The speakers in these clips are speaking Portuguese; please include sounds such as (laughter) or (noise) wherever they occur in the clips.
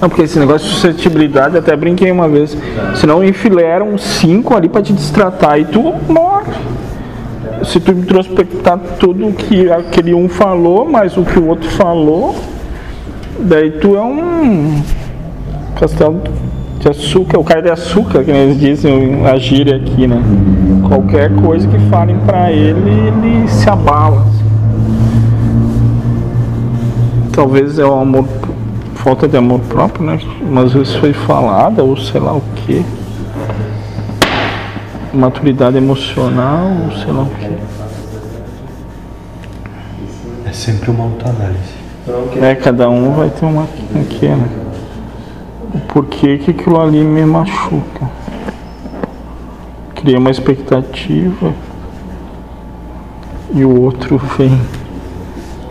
Não, porque esse negócio de suscetibilidade, até brinquei uma vez. Se não enfileiram cinco ali pra te destratar e tu morre. Se tu introspectar tudo que aquele um falou, mais o que o outro falou, daí tu é um castelo de açúcar, o cara de açúcar, que eles dizem a gíria aqui, né? Qualquer coisa que falem pra ele, ele se abala. Talvez é o amor, falta de amor próprio, né? Mas vezes foi falada, ou sei lá o que. Maturidade emocional, ou sei lá o que. É sempre uma autoanálise. É, cada um vai ter uma um quê, né? O porquê que aquilo ali me machuca. Criei uma expectativa e o outro vem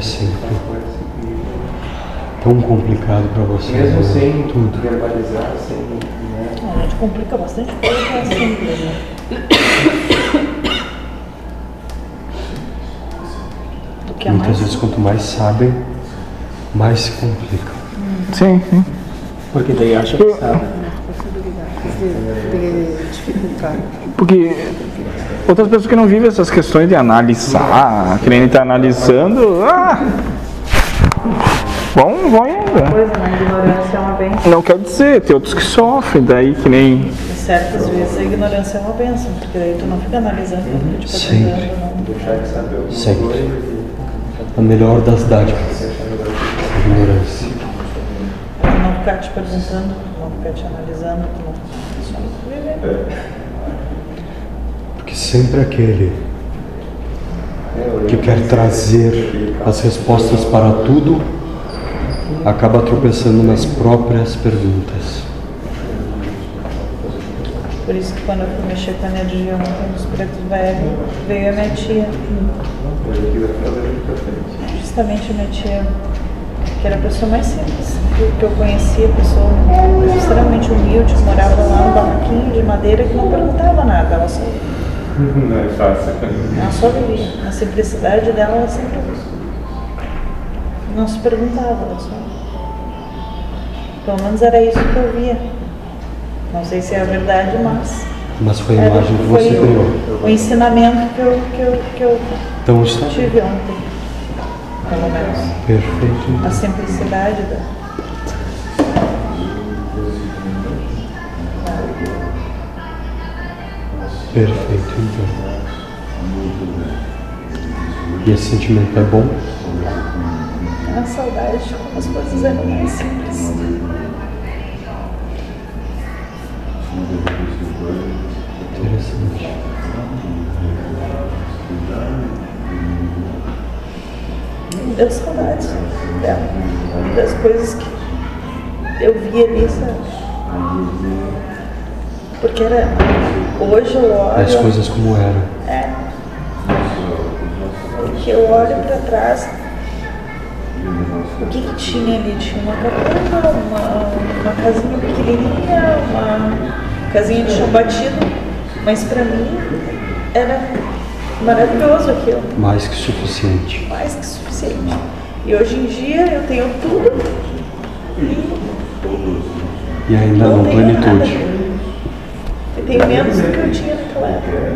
sempre tão complicado para você. Mesmo né? sem tudo. verbalizar, sem. Né? A gente complica bastante coisa que é simples, né? Do que é Muitas mais vezes, quanto mais sabem, mais se complica. Sim, sim. Porque daí acha que sabe. De dificultar. Porque outras pessoas que não vivem essas questões de analisar, que nem ele tá analisando, ah, vão, vão ainda. coisa, né? A ignorância é uma benção. Não quer dizer, tem outros que sofrem, daí que nem. E certas vezes a ignorância é uma benção, porque daí tu não fica analisando o que te Sempre. não. Deixar de saber o que Sempre. A melhor das dádivas. A ignorância. Ficar te perguntando, não ficar te analisando, viver. Porque sempre aquele que quer trazer as respostas para tudo acaba tropeçando nas próprias perguntas. Por isso que quando eu fui mexer com a energia ontem dos pretos velhos, veio a minha tia. Justamente a minha tia, que era a pessoa mais simples que- que eu conhecia, pessoa extremamente humilde, morava lá num barraquinho de madeira que não perguntava nada, ela só, (laughs) Não é fácil. ela só vivia. A simplicidade dela, ela sempre não se perguntava, ela só. Pelo menos era isso que eu via. Não sei se é a verdade, mas Mas foi a imagem que você criou. o ensinamento que eu, que eu, que eu Então tive ontem, pelo menos. perfeito. A simplicidade da. Perfeito, então. E esse sentimento é bom? A saudade de como as coisas eram mais simples. Interessante. Me deu saudade dela. Das coisas que eu via ali, sabe? Porque era. Hoje eu olho. As coisas como eram. É. Que eu olho pra trás. O que, que tinha ali? Tinha uma capela, uma, uma casinha pequenininha, uma casinha de chão batido. Mas pra mim era maravilhoso aquilo. Mais que suficiente. Mais que suficiente. E hoje em dia eu tenho tudo E ainda não nada. plenitude. Eu tenho menos do que eu tinha naquela época.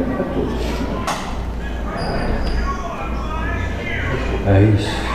É isso.